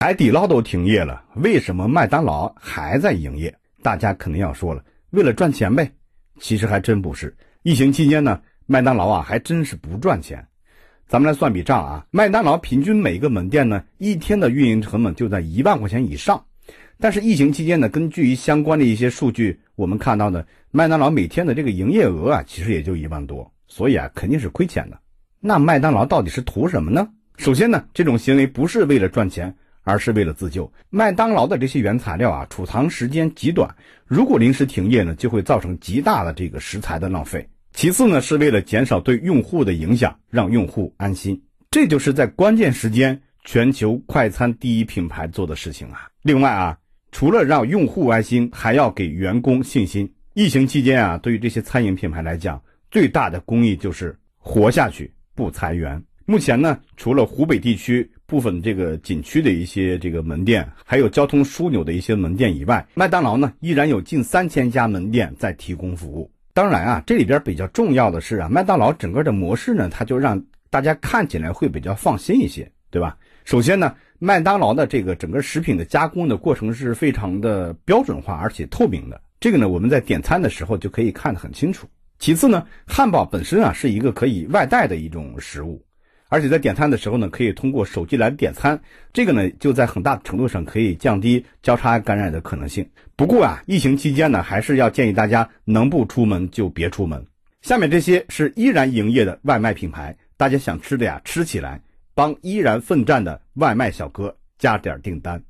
海底捞都停业了，为什么麦当劳还在营业？大家肯定要说了，为了赚钱呗。其实还真不是。疫情期间呢，麦当劳啊还真是不赚钱。咱们来算笔账啊，麦当劳平均每个门店呢一天的运营成本就在一万块钱以上。但是疫情期间呢，根据相关的一些数据，我们看到呢，麦当劳每天的这个营业额啊，其实也就一万多，所以啊肯定是亏钱的。那麦当劳到底是图什么呢？首先呢，这种行为不是为了赚钱。而是为了自救。麦当劳的这些原材料啊，储藏时间极短，如果临时停业呢，就会造成极大的这个食材的浪费。其次呢，是为了减少对用户的影响，让用户安心。这就是在关键时间，全球快餐第一品牌做的事情啊。另外啊，除了让用户安心，还要给员工信心。疫情期间啊，对于这些餐饮品牌来讲，最大的公益就是活下去，不裁员。目前呢，除了湖北地区。部分这个景区的一些这个门店，还有交通枢纽的一些门店以外，麦当劳呢依然有近三千家门店在提供服务。当然啊，这里边比较重要的是啊，麦当劳整个的模式呢，它就让大家看起来会比较放心一些，对吧？首先呢，麦当劳的这个整个食品的加工的过程是非常的标准化而且透明的，这个呢我们在点餐的时候就可以看得很清楚。其次呢，汉堡本身啊是一个可以外带的一种食物。而且在点餐的时候呢，可以通过手机来点餐，这个呢就在很大程度上可以降低交叉感染的可能性。不过啊，疫情期间呢，还是要建议大家能不出门就别出门。下面这些是依然营业的外卖品牌，大家想吃的呀吃起来，帮依然奋战的外卖小哥加点订单。